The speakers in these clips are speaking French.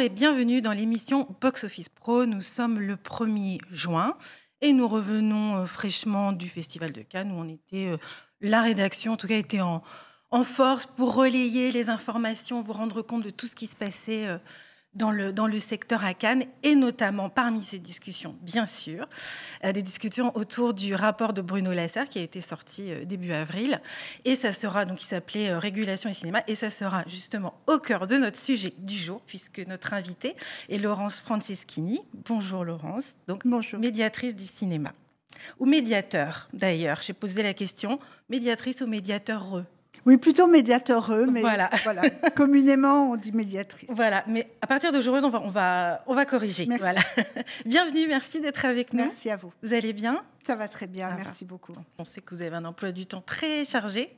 Et bienvenue dans l'émission Box Office Pro. Nous sommes le 1er juin et nous revenons euh, fraîchement du Festival de Cannes où on était, euh, la rédaction en tout cas était en, en force pour relayer les informations, vous rendre compte de tout ce qui se passait euh, dans le, dans le secteur à Cannes, et notamment parmi ces discussions, bien sûr, euh, des discussions autour du rapport de Bruno Lasserre qui a été sorti euh, début avril. Et ça sera, donc, il s'appelait euh, Régulation et cinéma, et ça sera justement au cœur de notre sujet du jour, puisque notre invitée est Laurence Franceschini. Bonjour Laurence, donc Bonjour. médiatrice du cinéma. Ou médiateur, d'ailleurs. J'ai posé la question, médiatrice ou médiateur -reux oui, plutôt médiateureux, mais voilà. communément on dit médiatrice. Voilà, mais à partir d'aujourd'hui, on va, on va, on va corriger. Merci. Voilà. Bienvenue, merci d'être avec nous. Merci à vous. Vous allez bien? Ça va très bien, Ah, merci beaucoup. On sait que vous avez un emploi du temps très chargé,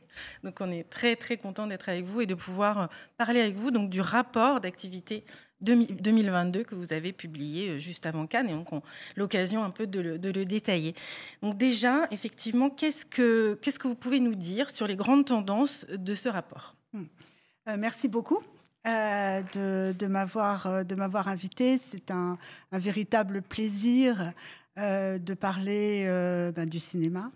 donc on est très très content d'être avec vous et de pouvoir euh, parler avec vous donc du rapport d'activité 2022 que vous avez publié euh, juste avant Cannes et donc on- l'occasion un peu de le, détailler. Donc déjà, effectivement, qu'est-ce que qu'est-ce que vous pouvez nous dire sur les grandes tendances de ce rapport? Euh, merci beaucoup euh, de, m'avoir de m'avoir invité. C'est un, véritable plaisir de parler ben, du cinéma,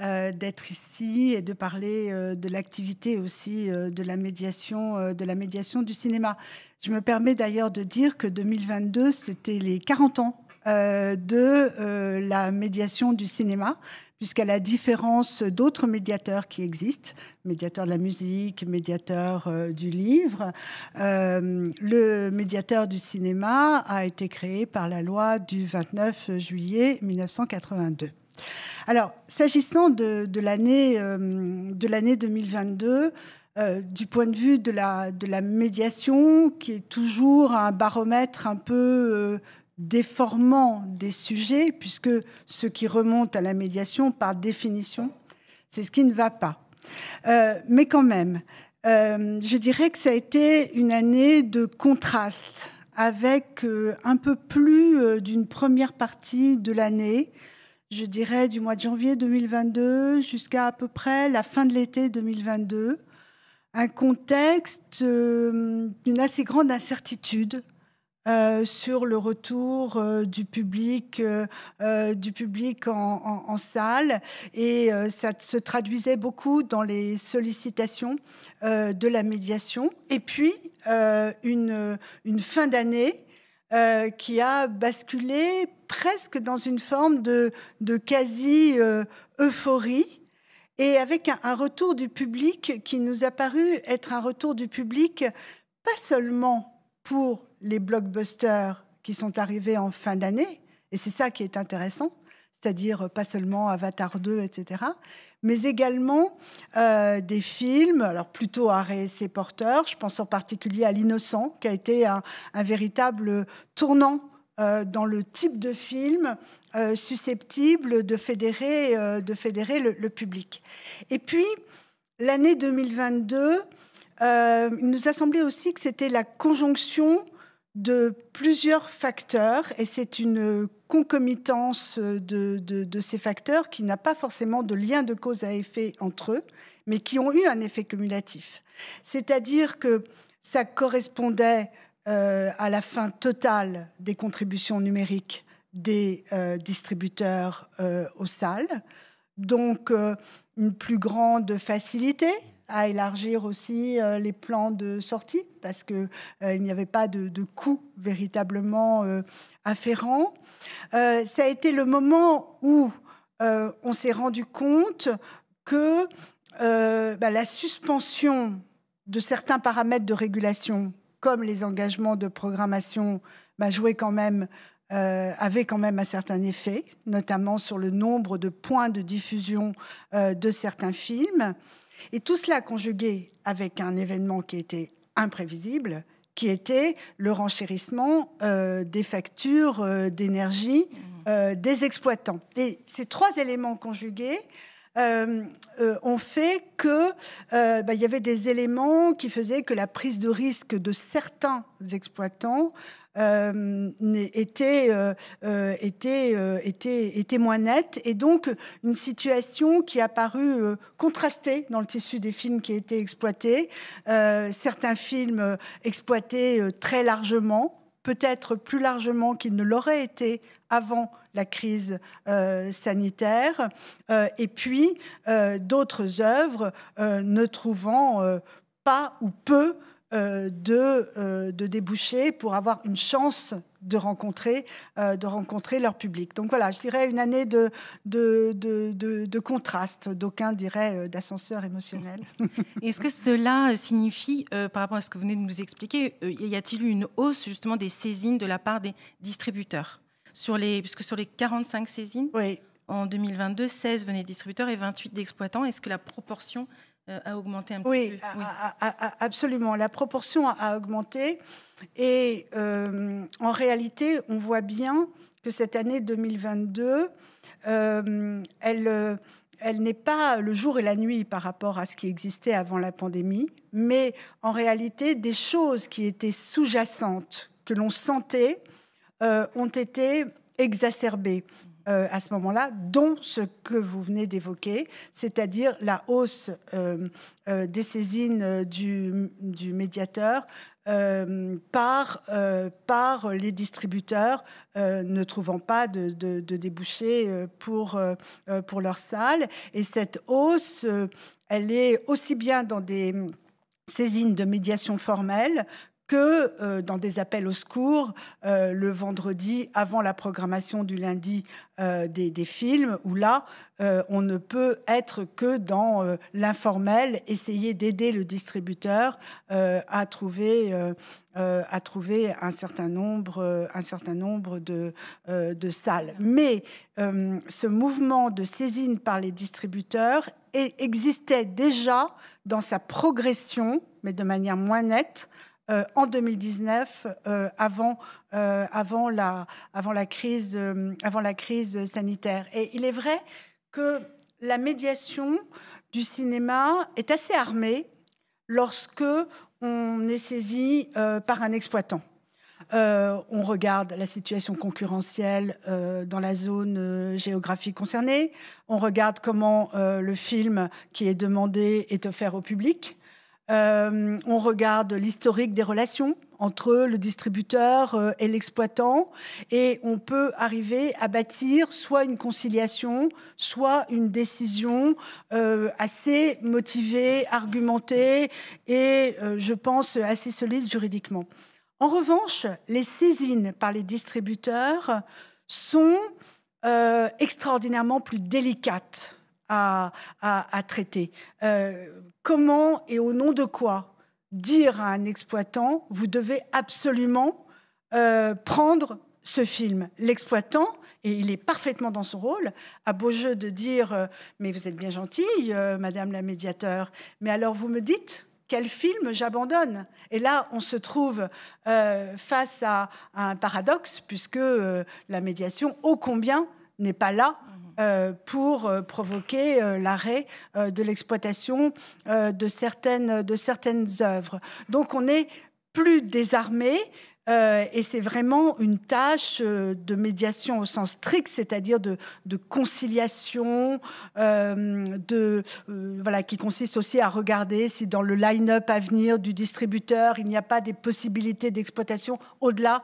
euh, d'être ici et de parler euh, de l'activité aussi euh, de la médiation de la médiation du cinéma. Je me permets d'ailleurs de dire que 2022 c'était les 40 ans de la médiation du cinéma, puisqu'à la différence d'autres médiateurs qui existent, médiateur de la musique, médiateur du livre. Le médiateur du cinéma a été créé par la loi du 29 juillet 1982. Alors, s'agissant de, de l'année euh, de l'année 2022, euh, du point de vue de la, de la médiation, qui est toujours un baromètre un peu euh, déformant des sujets, puisque ce qui remonte à la médiation, par définition, c'est ce qui ne va pas. Euh, mais quand même, euh, je dirais que ça a été une année de contraste avec euh, un peu plus euh, d'une première partie de l'année, je dirais du mois de janvier 2022 jusqu'à à peu près la fin de l'été 2022, un contexte euh, d'une assez grande incertitude euh, sur le retour euh, du public, du public en, salle, et ça se traduisait beaucoup dans les sollicitations de la médiation. Et puis une fin d'année euh, qui a basculé presque dans une forme de, quasi euh, euphorie. Et avec un retour du public qui nous a paru être un retour du public pas seulement pour les blockbusters qui sont arrivés en fin d'année, et c'est ça qui est intéressant, c'est-à-dire pas seulement Avatar 2, etc., mais également euh, des films, alors plutôt à et porteurs, je pense en particulier à L'Innocent, qui a été un, véritable tournant euh, dans le type de film euh, susceptible de fédérer, euh, de fédérer le, le public. Et puis, l'année 2022, euh, il nous a semblé aussi que c'était la conjonction de plusieurs facteurs, et c'est une concomitance de, de- ces facteurs qui n'a pas forcément de lien de cause à effet entre eux, mais qui ont eu un effet cumulatif. C'est-à-dire que ça correspondait euh, à la fin totale des contributions numériques des euh, distributeurs euh, aux salles, donc une plus grande facilité à élargir aussi euh, les plans de sortie parce que euh, il n'y avait pas de, coût véritablement euh, afférent. Ça a été le moment où on s'est rendu compte que bah, la suspension de certains paramètres de régulation, comme les engagements de programmation, bah, quand même avait quand même un certain effet, notamment sur le nombre de points de diffusion de certains films. Et tout cela conjugué avec un événement qui était imprévisible, qui était le renchérissement euh, des factures euh, d'énergie euh, des exploitants. Et ces trois éléments conjugués ont fait que bah, il y avait des éléments qui faisaient que la prise de risque de certains exploitants euh, était, euh, euh, était, était moins nette. Et donc, une situation qui a paru contrastée dans le tissu des films qui étaient exploités. certains films exploités très largement, peut-être plus largement qu'ils ne l'auraient été avant la crise sanitaire, et puis d'autres œuvres ne trouvant pas ou peu euh, de, euh, de déboucher pour avoir une chance de rencontrer, euh, de rencontrer leur public. Donc voilà, je dirais une année de, de, de, de contraste, d'aucuns diraient d'ascenseur émotionnel. Est-ce que cela signifie, par rapport à ce que vous venez de nous expliquer, y a-t-il eu une hausse justement des saisines de la part des distributeurs? Sur les, Puisque sur les 45 saisines, oui. en 2022, 16 venaient de distributeurs et 28 d'exploitants. Est-ce que la proportion euh, a augmenté un petit oui, peu. Oui, absolument. La proportion a augmenté. Et euh, en réalité, on voit bien que cette année 2022, euh, elle, elle n'est pas le jour et la nuit par rapport à ce qui existait avant la pandémie, mais en réalité, des choses qui étaient sous-jacentes, que l'on sentait, ont été exacerbées. Euh, à ce moment-là, dont ce que vous venez d'évoquer, c'est-à-dire la hausse euh, euh, des saisines du, médiateur par, les distributeurs ne trouvant pas de, de, débouchés pour, pour leur salle. Et cette hausse, elle est aussi bien dans des saisines de médiation formelle que euh, dans des appels au secours euh, le vendredi avant la programmation du lundi euh, des, films, où là, on ne peut être que dans l'informel, essayer d'aider le distributeur à, trouver, à trouver un certain nombre, un certain nombre de, de salles. Mais ce mouvement de saisine par les distributeurs existait déjà dans sa progression, mais de manière moins nette, euh, en 2019, euh, avant, euh, avant la crise sanitaire. Et il est vrai que la médiation du cinéma est assez armée lorsque on est saisi par un exploitant. on regarde la situation concurrentielle dans la zone géographique concernée. On regarde comment le film qui est demandé est offert au public. Euh, on regarde l'historique des relations entre le distributeur euh, et l'exploitant et on peut arriver à bâtir soit une conciliation, soit une décision euh, assez motivée, argumentée et je pense assez solide juridiquement. En revanche, les saisines par les distributeurs sont extraordinairement plus délicates à, traiter. Euh, comment et au nom de quoi dire à un exploitant, vous devez absolument euh, prendre ce film L'exploitant, et il est parfaitement dans son rôle, a beau jeu de dire euh, Mais vous êtes bien gentille, Madame la médiateur, mais alors vous me dites quel film j'abandonne Et là, on se trouve face à, un paradoxe, puisque la médiation, ô combien, n'est pas là pour euh, provoquer euh, l'arrêt de l'exploitation de certaines, de œuvres. Donc on est plus désarmé, euh, et c'est vraiment une tâche euh, de médiation au sens strict, c'est-à-dire de, conciliation, euh, de, voilà, qui consiste aussi à regarder si dans le line-up à venir du distributeur, il n'y a pas des possibilités d'exploitation au-delà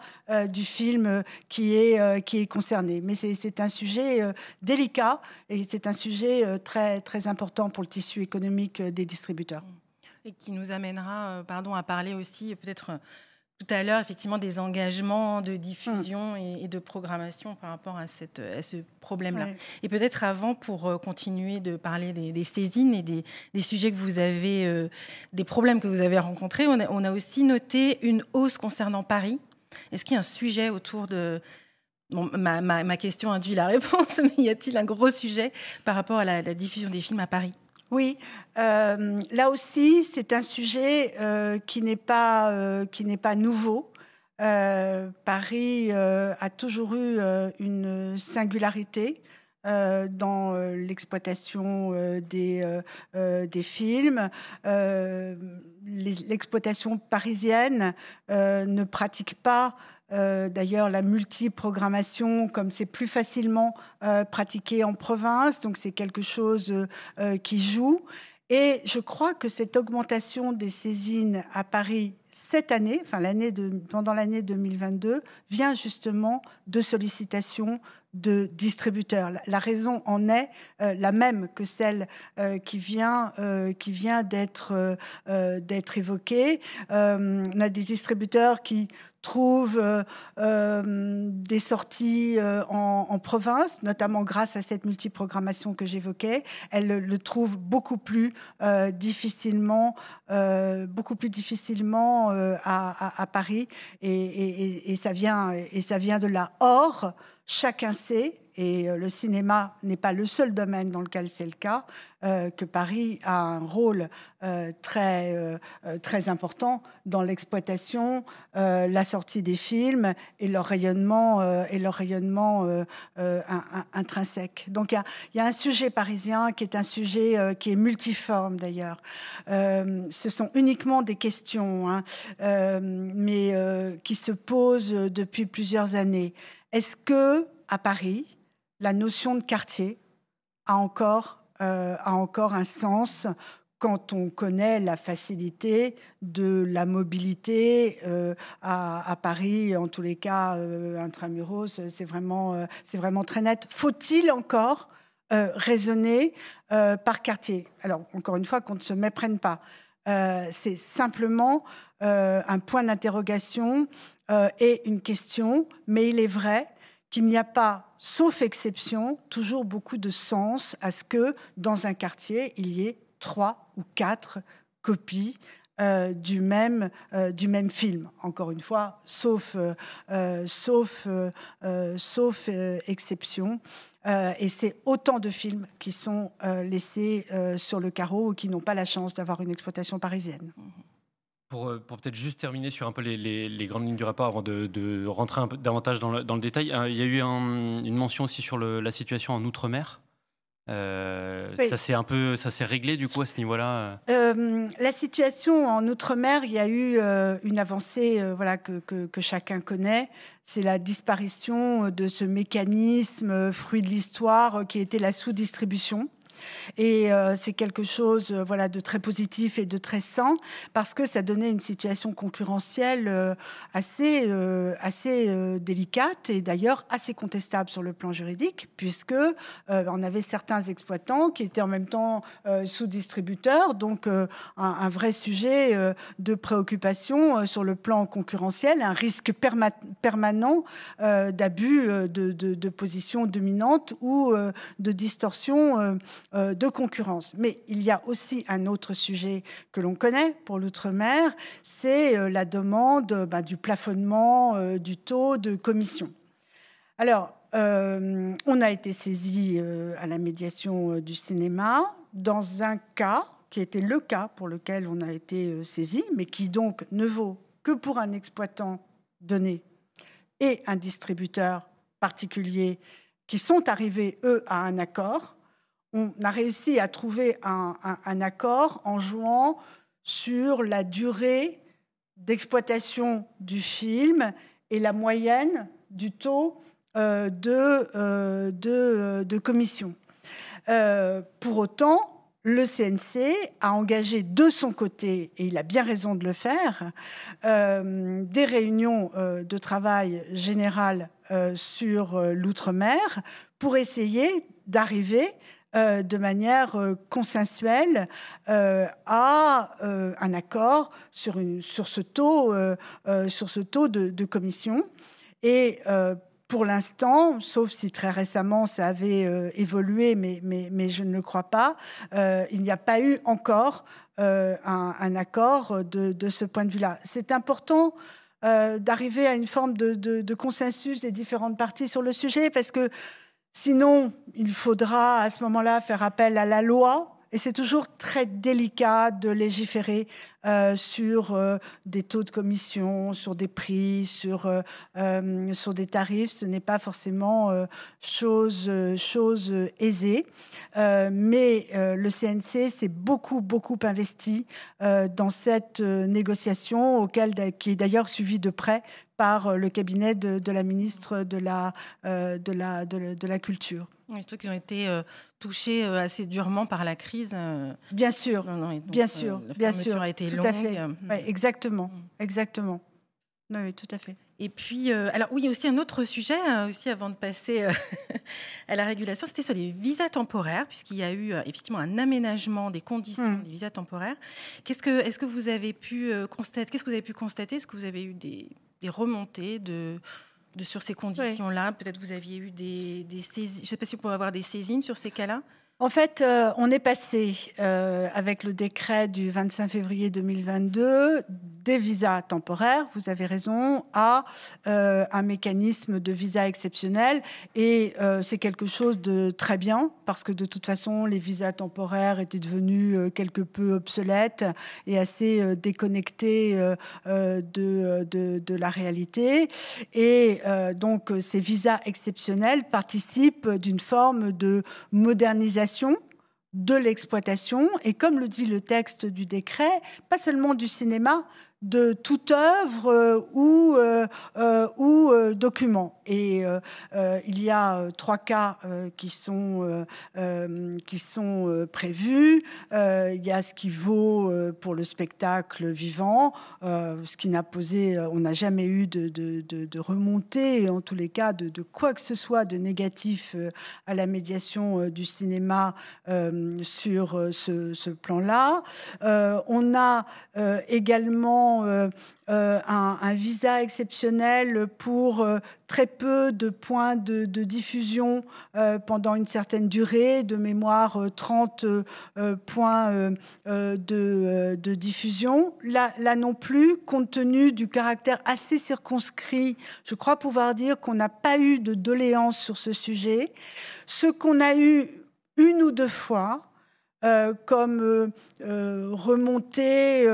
du film qui est, qui est concerné. Mais c'est un sujet délicat et c'est un sujet très, très important pour le tissu économique des distributeurs. Et qui nous amènera pardon, à parler aussi peut-être tout à l'heure, effectivement, des engagements de diffusion mm. et, de programmation par rapport à, cette, à ce problème-là. Et peut-être avant, pour euh, continuer de parler des, saisines et des, sujets que vous avez, euh, des problèmes que vous avez rencontrés, on a, on a aussi noté une hausse concernant Paris. Est-ce qu'il y a un sujet autour de... ma, ma, question induit la réponse, mais y a-t-il un gros sujet par rapport à la diffusion des films à Paris? Oui, euh, là aussi, c'est un sujet euh, qui n'est pas, euh, pas nouveau. Paris a toujours eu une singularité dans l'exploitation des, films. L'exploitation parisienne ne pratique pas D'ailleurs, la multiprogrammation, comme c'est plus facilement pratiqué en province, donc c'est quelque chose qui joue. Et je crois que cette augmentation des saisines à Paris cette année, pendant l'année 2022, vient justement de sollicitations de distributeurs. La raison en est euh, la même que celle euh, qui vient, euh, qui vient d'être évoquée. on a des distributeurs qui trouvent des sorties en, province, notamment grâce à cette multiprogrammation que j'évoquais. Elles le, trouvent beaucoup plus difficilement, beaucoup plus difficilement à, Paris, et, et, ça vient, et ça vient de là. Or, chacun sait, et euh, le cinéma n'est pas le seul domaine dans lequel c'est le cas, euh, que Paris a un rôle euh, très, très important dans l'exploitation, la sortie des films et leur rayonnement, et leur rayonnement intrinsèque. Donc il y, a un sujet parisien qui est un sujet qui est multiforme d'ailleurs. ce sont uniquement des questions, hein, mais qui se posent depuis plusieurs années. Est-ce que à Paris, la notion de quartier a encore, euh, a encore un sens quand on connaît la facilité de la mobilité euh, à, Paris, en tous les cas, euh, intramuros, c'est vraiment, c'est vraiment très net. Faut-il encore raisonner par quartier? Alors, encore une fois, qu'on ne se méprenne pas. c'est simplement un point d'interrogation et une question, mais il est vrai qu'il n'y a pas, sauf exception, toujours beaucoup de sens à ce que dans un quartier, il y ait trois ou quatre copies euh, du, même, euh, du même film. Encore une fois, sauf, euh, sauf, sauf exception. et c'est autant de films qui sont laissés sur le carreau ou qui n'ont pas la chance d'avoir une exploitation parisienne. Mmh. Euh, pour, peut-être juste terminer sur un peu les, grandes lignes du rapport avant de, rentrer un peu davantage dans le, détail, euh, il y a eu une mention aussi sur la situation en Outre-mer. Euh, ça s'est un peu, ça s'est réglé du coup à ce niveau-là. la situation en outre-mer, il y a eu une avancée, voilà que, que, chacun connaît. C'est la disparition de ce mécanisme fruit de l'histoire qui était la sous-distribution. Et euh, c'est quelque chose euh, voilà, de très positif et de très sain parce que ça donnait une situation concurrentielle euh, assez, assez délicate et d'ailleurs assez contestable sur le plan juridique puisque on avait certains exploitants qui étaient en même temps sous-distributeurs, donc un, vrai sujet de préoccupation sur le plan concurrentiel, un risque permanent d'abus de, de, de, position dominante ou de distorsion euh, de concurrence. Mais il y a aussi un autre sujet que l'on connaît pour l'outre-mer, c'est euh, la demande bah, du plafonnement euh, du taux de commission. Alors, on a été saisi à la médiation du cinéma dans un cas qui était le cas pour lequel on a été saisi, mais qui donc ne vaut que pour un exploitant donné et un distributeur particulier qui sont arrivés, eux, à un accord on a réussi à trouver un, accord en jouant sur la durée d'exploitation du film et la moyenne du taux euh, de, euh, euh, de, commission. pour autant, le CNC a engagé de son côté, et il a bien raison de le faire, des réunions de travail général sur l'outre-mer pour essayer d'arriver euh, de manière euh, consensuelle euh, à un accord sur, ce taux, sur ce taux de, commission. Et pour l'instant, sauf si très récemment ça avait évolué, mais, mais, je ne le crois pas, il n'y a pas eu encore un, accord de, ce point de vue-là. C'est important d'arriver à une forme de, de, consensus des différentes parties sur le sujet parce que Sinon, il faudra à ce moment-là faire appel à la loi Et c'est toujours très délicat de légiférer euh, sur euh, des taux de commission, sur des prix, sur, euh, sur des tarifs. Ce n'est pas forcément chose, chose aisée. mais le CNC s'est beaucoup, beaucoup investi dans cette négociation, auquel, qui est d'ailleurs suivie de près par le cabinet de, la ministre de la, de la, de la Culture. Oui, surtout qu'ils ont été euh, touchés euh, assez durement par la crise. Euh. bien sûr, bien sûr, bien sûr. a été tout longue. À fait. exactement, mm. exactement. Oui, tout à fait. Et puis, alors oui, aussi un autre sujet, aussi avant de passer à la régulation, c'était sur les visas temporaires, puisqu'il y a eu effectivement un aménagement des conditions mm. des visas temporaires. Qu'est-ce que, est-ce que vous avez pu constater Qu'est-ce que vous avez pu constater? Est-ce que vous avez eu des, des remontées de sur ces conditions-là. Peut-être vous aviez eu des, des saisines, je ne sais pas si vous pouvez avoir des saisines sur ces cas-là en fait, euh, on est passé, euh, avec le décret du 25 février 2022, des visas temporaires, vous avez raison, à euh, un mécanisme de visa exceptionnel. Et c'est quelque chose de très bien, parce que de toute façon, les visas temporaires étaient devenus quelque peu obsolètes et assez déconnectés de, la réalité. Et donc, ces visas exceptionnels participent d'une forme de modernisation de l'exploitation et comme le dit le texte du décret, pas seulement du cinéma, de toute œuvre euh, ou, euh, euh, ou document. Et il y a trois cas qui sont, qui sont prévus. il y a ce qui vaut pour le spectacle vivant, ce qui n'a posé, on n'a jamais eu de, de, de, remontée, en tous les cas, de, de, quoi que ce soit de négatif à la médiation du cinéma sur ce, ce plan-là. on a également euh, euh, un, visa exceptionnel pour euh, très peu de points de, diffusion pendant une certaine durée, de mémoire 30 points de, diffusion. Là, là non plus, compte tenu du caractère assez circonscrit, je crois pouvoir dire qu'on n'a pas eu de doléances sur ce sujet. Ce qu'on a eu une ou deux fois, euh, comme euh, euh, remonter,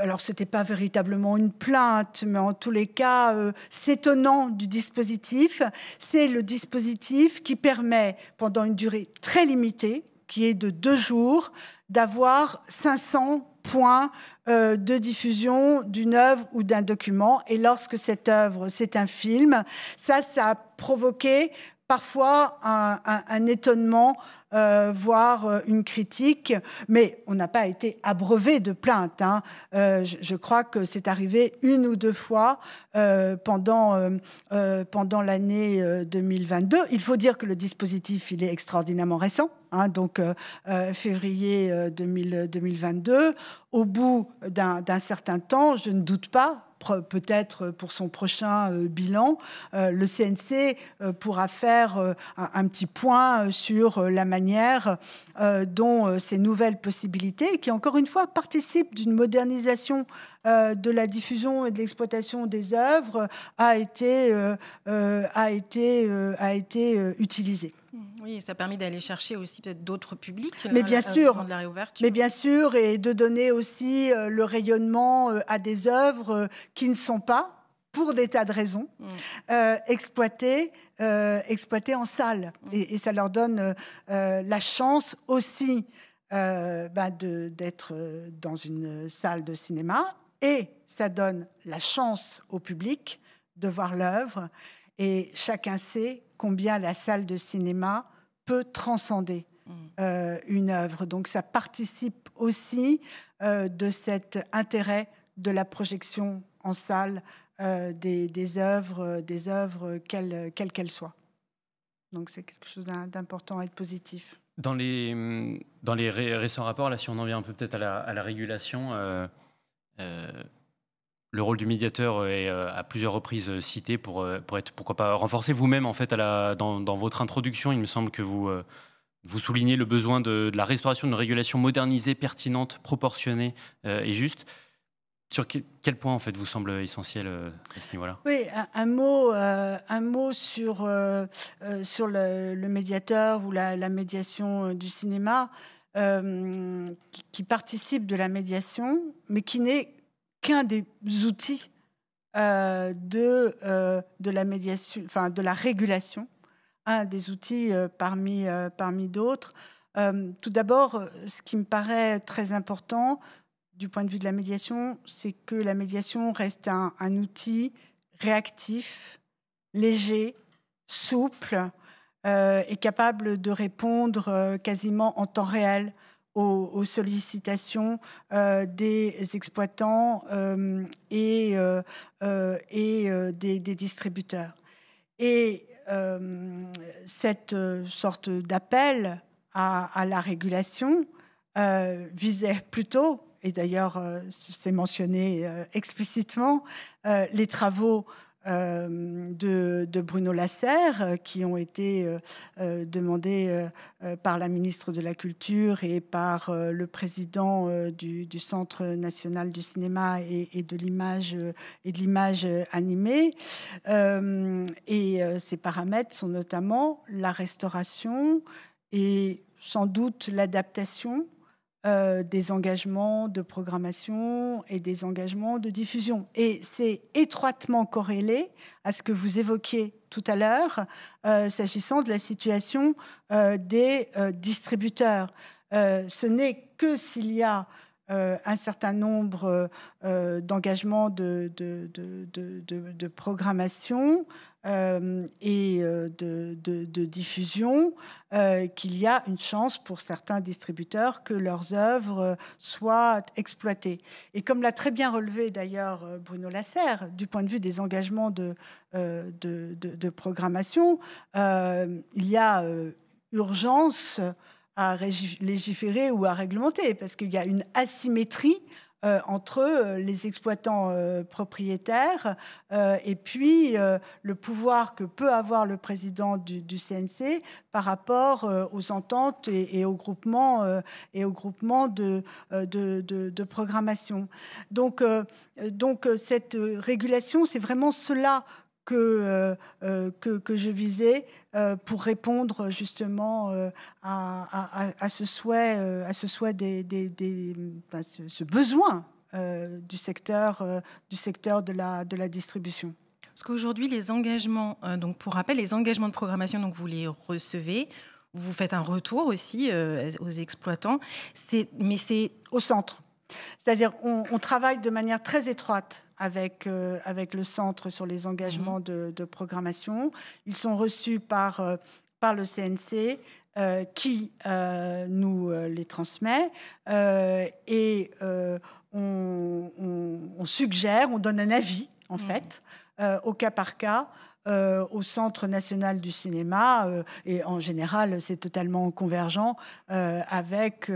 alors ce n'était pas véritablement une plainte, mais en tous les cas, s'étonnant du dispositif, c'est le dispositif qui permet, pendant une durée très limitée, qui est de deux jours, d'avoir 500 points de diffusion d'une œuvre ou d'un document. Et lorsque cette œuvre, c'est un film, ça, ça a provoqué parfois un étonnement euh, voire euh, une critique, mais on n'a pas été abreuvé de plaintes. Hein. Euh, je, crois que c'est arrivé une ou deux fois pendant, pendant l'année 2022. Il faut dire que le dispositif, il est extraordinairement récent. Hein, donc février 2022. Au bout d'un certain temps, je ne doute pas, peut-être pour son prochain euh, bilan, euh, le CNC euh, pourra faire un, petit point sur la manière dont ces nouvelles possibilités, qui encore une fois participent d'une modernisation de la diffusion et de l'exploitation des œuvres, a été, a été, a été utilisée. Oui, ça permet d'aller chercher aussi peut-être d'autres publics. Mais bien sûr, de la réouverture. mais bien sûr, et de donner aussi euh, le rayonnement euh, à des œuvres euh, qui ne sont pas, pour des tas de raisons, mm. exploitées, exploitées en salle. Mm. Et, ça leur donne la chance aussi bah, d'être dans une salle de cinéma, et ça donne la chance au public de voir l'œuvre. Et chacun sait combien la salle de cinéma peut transcender mm. euh, une œuvre. Donc ça participe aussi euh, de cet intérêt de la projection en salle euh, des, des, œuvres, des œuvres quelles qu'elles soient. Donc c'est quelque chose d'important et de positif. Dans les, dans les récents rapports, là, si on en vient un peu peut-être à la, à la régulation, le rôle du médiateur est euh, à plusieurs reprises euh, cité pour, euh, pour être, pourquoi pas, renforcer vous-même en fait dans, votre introduction. Il me semble que vous, vous soulignez le besoin de, la restauration d'une régulation modernisée, pertinente, proportionnée et juste. Sur quel, point en fait vous semble essentiel à ce niveau-là? Oui, un, mot, un mot sur, sur le, médiateur ou la médiation du cinéma. qui, participe de la médiation, mais qui n'est qu'un des outils de, de la médiation, enfin de la régulation, un des outils parmi, parmi d'autres. tout d'abord, ce qui me paraît très important du point de vue de la médiation, c'est que la médiation reste un, un outil réactif, léger, souple euh, et capable de répondre euh, quasiment en temps réel aux, sollicitations euh, des exploitants et, et des, distributeurs. Et cette sorte d'appel à, la régulation visait plutôt, et d'ailleurs c'est mentionné explicitement, les travaux euh, de, Bruno Lasserre, euh, qui ont été euh, demandés par la ministre de la Culture et par le président du, Centre national du cinéma et, de l'image et de l'image animée. et ces paramètres sont notamment la restauration et sans doute l'adaptation euh, des engagements de programmation et des engagements de diffusion. Et c'est étroitement corrélé à ce que vous évoquiez tout à l'heure, euh, s'agissant de la situation euh, des distributeurs. ce n'est que s'il y a un certain nombre d'engagements de, programmation euh, et euh, de, diffusion, euh, qu'il y a une chance pour certains distributeurs que leurs œuvres soient exploitées. Et comme l'a très bien relevé d'ailleurs Bruno Lasserre, du point de vue des engagements de, de, programmation, il y a urgence à légiférer ou à réglementer, parce qu'il y a une asymétrie euh, entre euh, les exploitants euh, propriétaires et puis le pouvoir que peut avoir le président du, CNC par rapport aux ententes et, aux groupements et aux groupements de, de, de programmation. Donc, donc cette régulation, c'est vraiment cela que, que, que, je visais pour répondre justement à, ce souhait, à ce souhait des, des, ce, besoin du secteur, du secteur de la, de la distribution. Parce qu'aujourd'hui, les engagements, donc pour rappel, les engagements de programmation, donc vous les recevez, vous faites un retour aussi aux exploitants, mais c'est au centre. C'est-à-dire, on, on, travaille de manière très étroite avec, euh, avec le centre sur les engagements mhm. de, programmation. Ils sont reçus par, euh, par le CNC euh, qui nous les transmet et on, on, suggère, on donne un avis en mhm. fait au cas par cas euh, au Centre national du cinéma, euh, et en général, c'est totalement convergent euh, avec,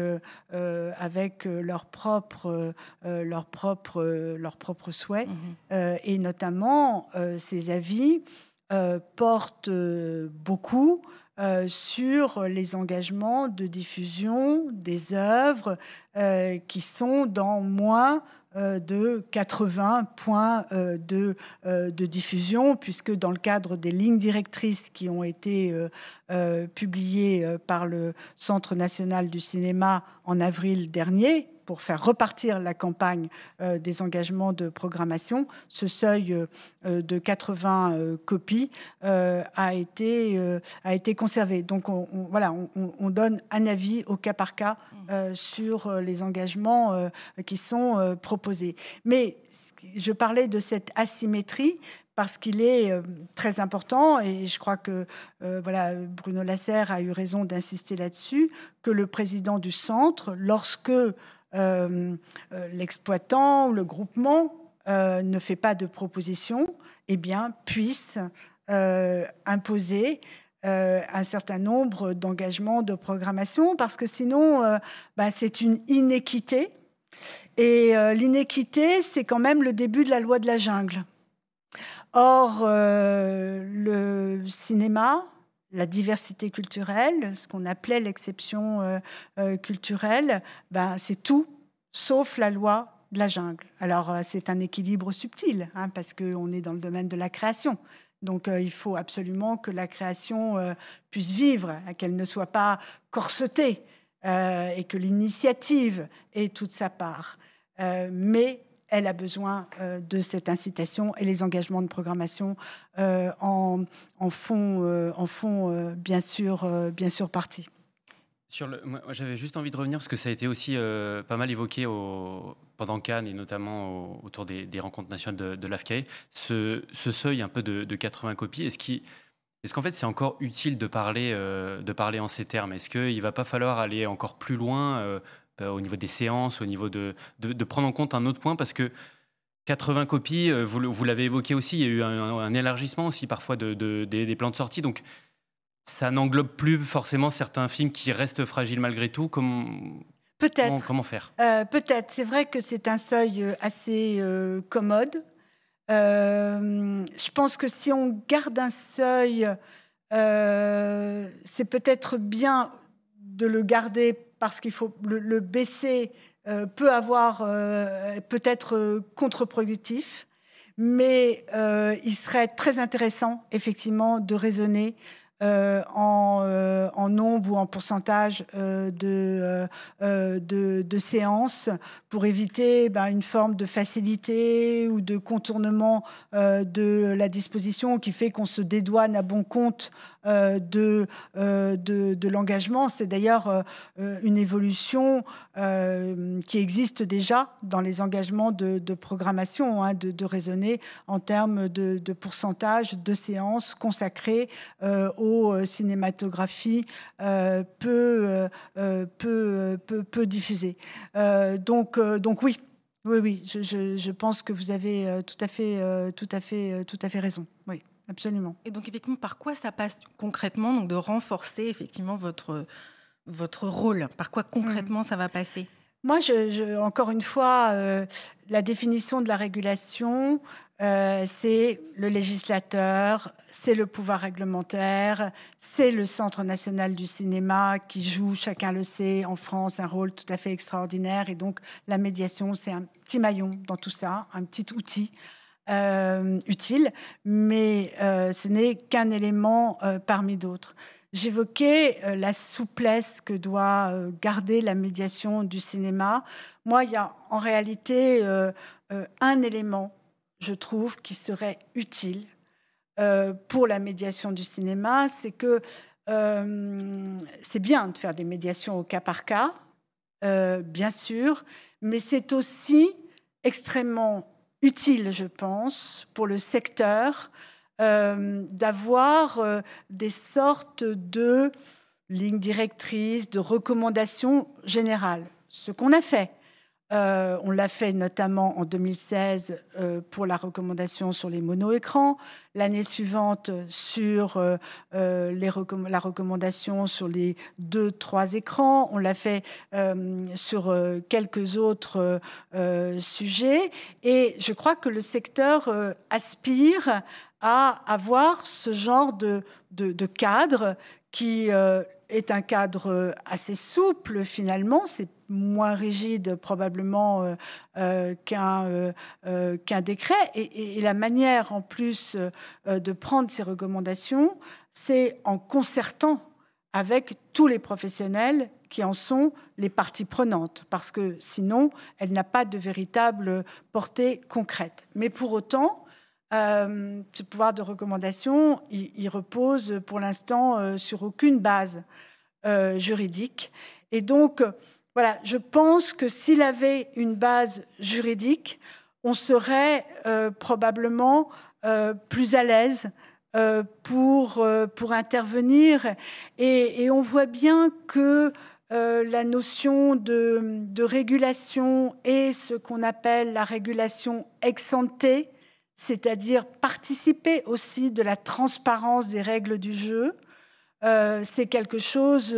avec leurs propres, leur propre, leur propre souhaits. Mhm. et notamment, ces avis portent beaucoup sur les engagements de diffusion des œuvres qui sont dans moins de 80 points euh, de, euh, de, diffusion, puisque dans le cadre des lignes directrices qui ont été publiées par le Centre national du cinéma en avril dernier, pour faire repartir la campagne euh, des engagements de programmation, ce seuil euh, euh, de 80 copies a, été, a été conservé. Donc on, voilà, on, donne un avis au cas par cas sur les engagements qui sont proposés. Mais je parlais de cette asymétrie parce qu'il est très important, et je crois que voilà, Bruno Lasserre a eu raison d'insister là-dessus, que le président du centre, lorsque l'exploitant ou le groupement euh, ne fait pas de proposition, eh bien, puisse imposer un certain nombre d'engagements de programmation, parce que sinon, bah, c'est une inéquité. Et l'inéquité, c'est quand même le début de la loi de la jungle. Or, le cinéma, la diversité culturelle, ce qu'on appelait l'exception euh, euh, culturelle, ben, c'est tout sauf la loi de la jungle. Alors euh, c'est un équilibre subtil, hein, parce qu'on est dans le domaine de la création. Donc il faut absolument que la création puisse vivre, qu'elle ne soit pas corsetée et que l'initiative est toute sa part. mais elle a besoin de cette incitation et les engagements de programmation en, en, font, en font bien, sûr, bien partie. J'avais juste envie de revenir parce que ça a été aussi pas mal évoqué pendant Cannes et notamment autour des, rencontres nationales de, de ce, seuil un peu de, 80 copies. Est-ce qu'il est-ce qu'en fait c'est encore utile de parler, euh, de parler en ces termes? Est-ce qu'il ne va pas falloir aller encore plus loin euh, au niveau des séances, au niveau de, de, prendre en compte un autre point Parce que 80 copies, euh, vous, vous l'avez évoqué aussi, il y a eu un, élargissement aussi parfois de, des, des, plans de sortie. Donc ça n'englobe plus forcément certains films qui restent fragiles malgré tout. Comme, Peut-être. Comment, faire? Euh, Peut-être. C'est vrai que c'est un seuil euh, assez euh, commode. je pense que si on garde un seuil, c'est peut-être bien de le garder parce qu'il faut le, baisser peut avoir peut-être contre-productif, mais il serait très intéressant effectivement de raisonner euh, euh, en, nombre ou en pourcentage euh, de, de, séances pour éviter ben, une forme de facilité ou de contournement de la disposition qui fait qu'on se dédouane à bon compte euh, de, euh, de, de l'engagement. C'est d'ailleurs euh, une évolution qui existe déjà dans les engagements de, programmation, hein, de, raisonner en termes de, pourcentage de séances consacrées aux cinématographies peu, peu, peu, peu, diffusées. donc, donc oui, oui, oui, je, je, je, pense que vous avez tout à fait, tout à fait, tout à fait raison. Oui. Absolument. Et donc, effectivement, par quoi ça passe concrètement donc de renforcer effectivement votre, votre rôle? Par quoi concrètement mm. ça va passer? Moi, je, encore une fois, euh, la définition de la régulation, euh, c'est le législateur, c'est le pouvoir réglementaire, c'est le Centre national du cinéma qui joue, chacun le sait, en France, un rôle tout à fait extraordinaire. Et donc, la médiation, c'est un petit maillon dans tout ça, un petit outil. Euh, utile, mais euh, ce n'est qu'un élément euh, parmi d'autres. J'évoquais la souplesse que doit garder la médiation du cinéma. Moi, il y a en réalité un élément, je trouve, qui serait utile pour la médiation du cinéma, c'est que c'est bien de faire des médiations au cas par cas, bien sûr, mais c'est aussi extrêmement utile, je pense, pour le secteur euh, d'avoir euh, des sortes de lignes directrices, de recommandations générales. Ce qu'on a fait euh, on l'a fait notamment en 2016 euh, pour la recommandation sur les mono-écrans, l'année suivante sur euh, la recommandation sur les deux, trois écrans. On l'a fait sur quelques autres sujets. Et je crois que le secteur aspire à avoir ce genre de, cadre qui est un cadre assez souple finalement. Moins rigide probablement euh, euh, qu'un euh, qu'un décret. Et, la manière en plus de prendre ces recommandations, c'est en concertant avec tous les professionnels qui en sont les parties prenantes, parce que sinon, elle n'a pas de véritable portée concrète. Mais pour autant, ce pouvoir de recommandation, il, repose pour l'instant sur aucune base juridique. Et donc, voilà, je pense que s'il avait une base juridique, on serait euh, probablement euh, plus à l'aise euh, pour, intervenir. Et, on voit bien que la notion de, de, régulation est ce qu'on appelle la régulation ex c'est-à-dire participer aussi de la transparence des règles du jeu. Euh, c'est quelque chose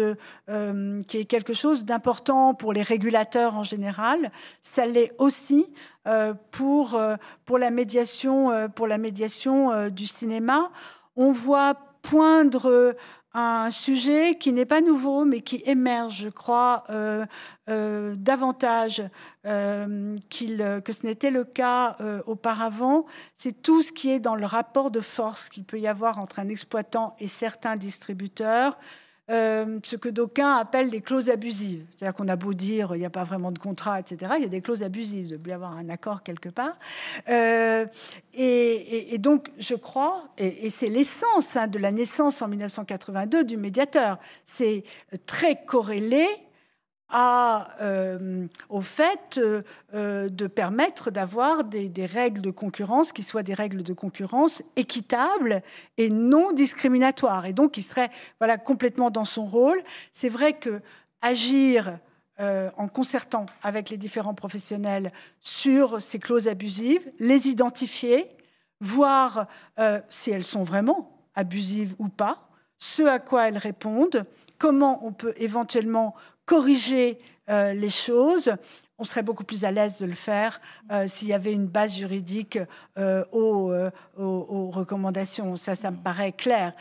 euh, qui est quelque chose d'important pour les régulateurs en général. Ça l'est aussi euh, pour, pour la médiation, pour la médiation du cinéma. On voit poindre un sujet qui n'est pas nouveau, mais qui émerge, je crois, euh, euh, davantage euh, que ce n'était le cas auparavant. C'est tout ce qui est dans le rapport de force qu'il peut y avoir entre un exploitant et certains distributeurs. Euh, ce que d'aucuns appellent les clauses abusives. C'est-à-dire qu'on a beau dire il n'y a pas vraiment de contrat, etc., il y a des clauses abusives, de bien avoir un accord quelque part. Euh, et, donc, je crois, et, c'est l'essence hein, de la naissance en 1982 du médiateur, c'est très corrélé euh, au fait euh, de permettre d'avoir des, règles de concurrence qui soient des règles de concurrence équitables et non discriminatoires. Et donc, il serait voilà, complètement dans son rôle. C'est vrai que agir euh, en concertant avec les différents professionnels sur ces clauses abusives, les identifier, voir si elles sont vraiment abusives ou pas, ce à quoi elles répondent, comment on peut éventuellement corriger euh, les choses. On serait beaucoup plus à l'aise de le faire euh, s'il y avait une base juridique euh, aux, aux, recommandations. Ça, ça me paraît clair.